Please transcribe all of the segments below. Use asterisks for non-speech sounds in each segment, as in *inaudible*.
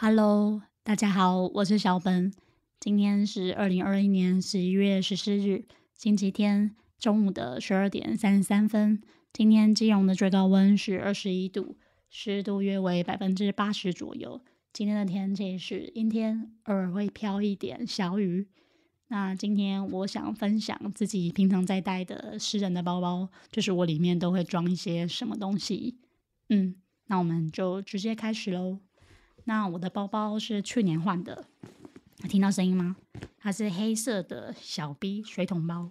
Hello，大家好，我是小本。今天是二零二一年十一月十四日，星期天中午的十二点三十三分。今天基隆的最高温是二十一度，湿度约为百分之八十左右。今天的天气是阴天，偶尔会飘一点小雨。那今天我想分享自己平常在带的私人的包包，就是我里面都会装一些什么东西。嗯，那我们就直接开始喽。那我的包包是去年换的，听到声音吗？它是黑色的小 B 水桶包，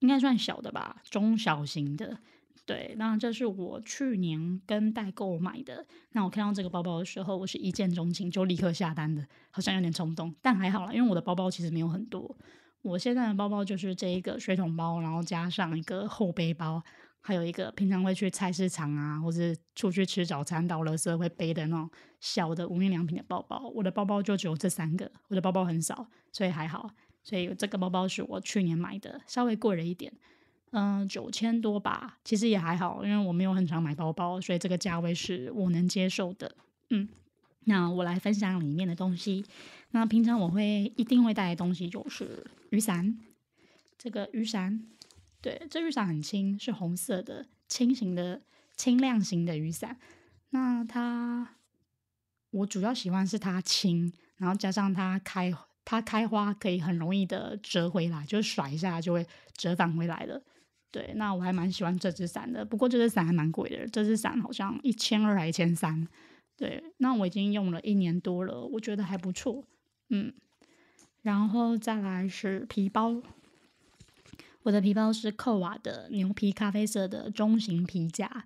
应该算小的吧，中小型的。对，那这是我去年跟代购买的。那我看到这个包包的时候，我是一见钟情，就立刻下单的，好像有点冲动，但还好啦，因为我的包包其实没有很多。我现在的包包就是这一个水桶包，然后加上一个后背包。还有一个平常会去菜市场啊，或者出去吃早餐到了时候会背的那种小的无印良品的包包。我的包包就只有这三个，我的包包很少，所以还好。所以这个包包是我去年买的，稍微贵了一点，嗯，九千多吧。其实也还好，因为我没有很常买包包，所以这个价位是我能接受的。嗯，那我来分享里面的东西。那平常我会一定会带的东西就是雨伞，这个雨伞。对，这雨伞很轻，是红色的，轻型的、轻量型的雨伞。那它，我主要喜欢是它轻，然后加上它开，它开花可以很容易的折回来，就是甩一下就会折返回来了。对，那我还蛮喜欢这支伞的。不过这支伞还蛮贵的，这支伞好像一千二还一千三。对，那我已经用了一年多了，我觉得还不错。嗯，然后再来是皮包。我的皮包是扣瓦的牛皮咖啡色的中型皮夹，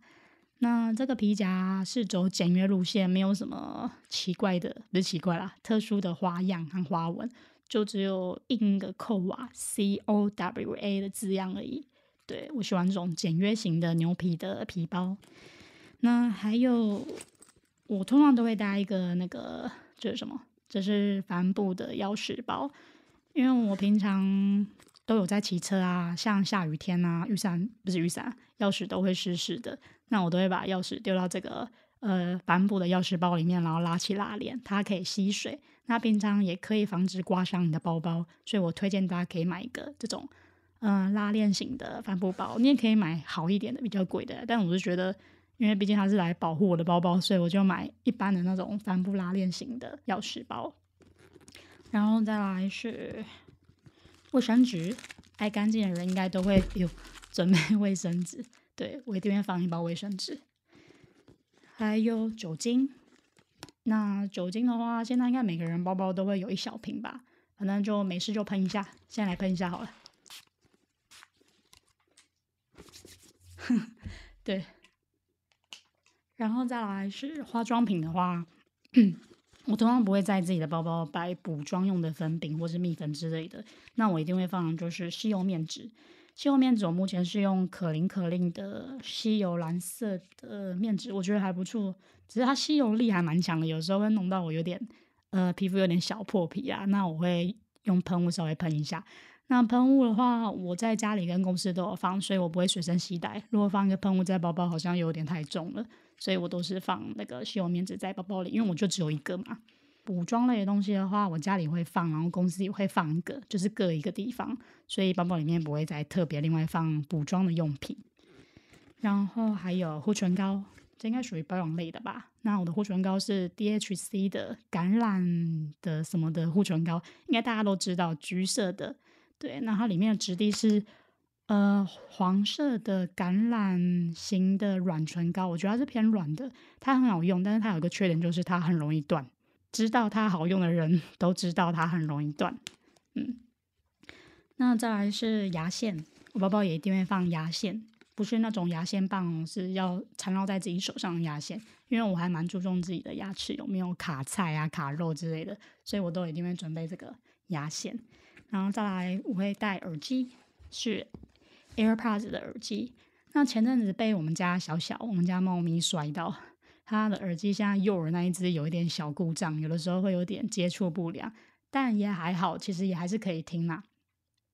那这个皮夹是走简约路线，没有什么奇怪的，不是奇怪啦，特殊的花样和花纹，就只有印个扣瓦 C O W A 的字样而已。对我喜欢这种简约型的牛皮的皮包。那还有，我通常都会带一个那个，这是什么？这是帆布的钥匙包，因为我平常。都有在骑车啊，像下雨天啊，雨伞不是雨伞，钥匙都会湿湿的。那我都会把钥匙丢到这个呃帆布的钥匙包里面，然后拉起拉链，它可以吸水。那平常也可以防止刮伤你的包包，所以我推荐大家可以买一个这种嗯拉链型的帆布包。你也可以买好一点的，比较贵的。但我是觉得，因为毕竟它是来保护我的包包，所以我就买一般的那种帆布拉链型的钥匙包。然后再来是。卫生纸，爱干净的人应该都会有 *laughs* 准备卫生纸。对我一定会放一包卫生纸，还有酒精。那酒精的话，现在应该每个人包包都会有一小瓶吧，反正就没事就喷一下。先来喷一下好了。*laughs* 对，然后再来是化妆品的话。我通常不会在自己的包包摆补妆用的粉饼或是蜜粉之类的，那我一定会放就是吸油面纸。吸油面纸我目前是用可伶可令的吸油蓝色的面纸，我觉得还不错，只是它吸油力还蛮强的，有时候会弄到我有点呃皮肤有点小破皮啊，那我会用喷雾稍微喷一下。那喷雾的话，我在家里跟公司都有放，所以我不会随身携带。如果放一个喷雾在包包，好像有点太重了。所以我都是放那个吸油棉纸在包包里，因为我就只有一个嘛。补妆类的东西的话，我家里会放，然后公司也会放一个，就是各一个地方，所以包包里面不会再特别另外放补妆的用品。然后还有护唇膏，这应该属于保养类的吧？那我的护唇膏是 DHC 的橄榄的什么的护唇膏，应该大家都知道，橘色的。对，那它里面的质地是。呃，黄色的橄榄型的软唇膏，我觉得它是偏软的，它很好用，但是它有个缺点，就是它很容易断。知道它好用的人 *laughs* 都知道它很容易断。嗯，那再来是牙线，我包包也一定会放牙线，不是那种牙线棒，是要缠绕在自己手上的牙线，因为我还蛮注重自己的牙齿有没有卡菜啊、卡肉之类的，所以我都一定会准备这个牙线。然后再来，我会戴耳机，是。AirPods 的耳机，那前阵子被我们家小小我们家猫咪摔到，它的耳机现在右耳那一只有一点小故障，有的时候会有点接触不良，但也还好，其实也还是可以听啦。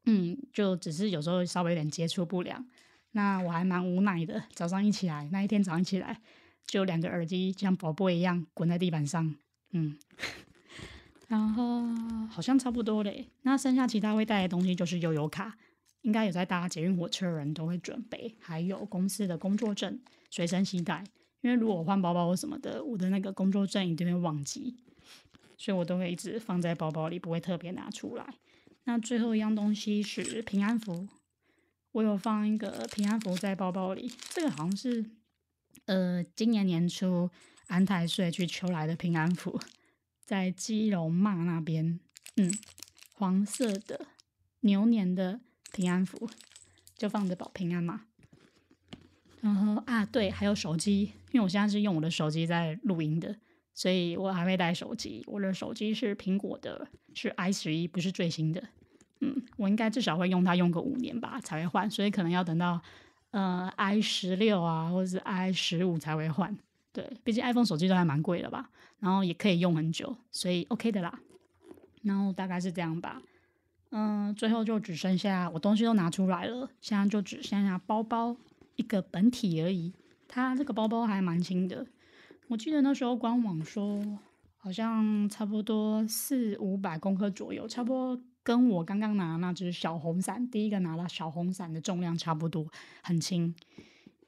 嗯，就只是有时候稍微有点接触不良，那我还蛮无奈的。早上一起来，那一天早上起来，就两个耳机像宝贝一样滚在地板上，嗯，*laughs* 然后好像差不多嘞。那剩下其他会带的东西就是悠游卡，应该有在搭捷运火车的人都会准备，还有公司的工作证随身携带。因为如果我换包包或什么的，我的那个工作证一定会忘记，所以我都会一直放在包包里，不会特别拿出来。那最后一样东西是平安符，我有放一个平安符在包包里，这个好像是呃今年年初安太岁去求来的平安符。在基隆骂那边，嗯，黄色的牛年的平安符就放着保平安嘛。然后啊，对，还有手机，因为我现在是用我的手机在录音的，所以我还会带手机。我的手机是苹果的，是 i 十一，不是最新的。嗯，我应该至少会用它用个五年吧才会换，所以可能要等到呃 i 十六啊，或者是 i 十五才会换。对，毕竟 iPhone 手机都还蛮贵的吧，然后也可以用很久，所以 OK 的啦。然后大概是这样吧，嗯，最后就只剩下我东西都拿出来了，现在就只剩下包包一个本体而已。它这个包包还蛮轻的，我记得那时候官网说好像差不多四五百公克左右，差不多跟我刚刚拿那只小红伞，第一个拿了小红伞的重量差不多，很轻。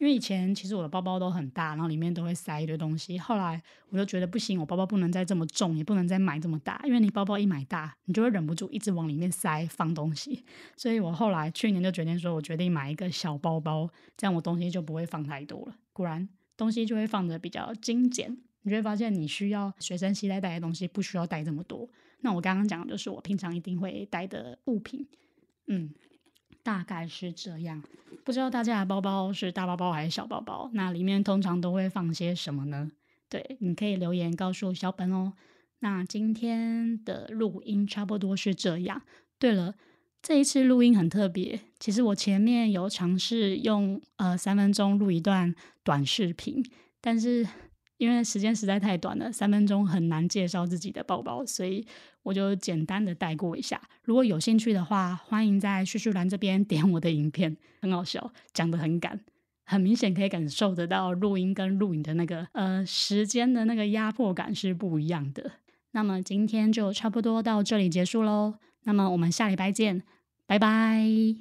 因为以前其实我的包包都很大，然后里面都会塞一堆东西。后来我就觉得不行，我包包不能再这么重，也不能再买这么大。因为你包包一买大，你就会忍不住一直往里面塞放东西。所以我后来去年就决定说，我决定买一个小包包，这样我东西就不会放太多了。果然东西就会放的比较精简。你就会发现你需要随身携带带的东西不需要带这么多。那我刚刚讲的就是我平常一定会带的物品，嗯。大概是这样，不知道大家的包包是大包包还是小包包？那里面通常都会放些什么呢？对，你可以留言告诉小本哦。那今天的录音差不多是这样。对了，这一次录音很特别，其实我前面有尝试用呃三分钟录一段短视频，但是。因为时间实在太短了，三分钟很难介绍自己的包包，所以我就简单的带过一下。如果有兴趣的话，欢迎在叙述栏这边 *laughs* 点我的影片，很好笑，讲的很赶，很明显可以感受得到录音跟录影的那个呃时间的那个压迫感是不一样的。那么今天就差不多到这里结束喽，那么我们下礼拜见，拜拜。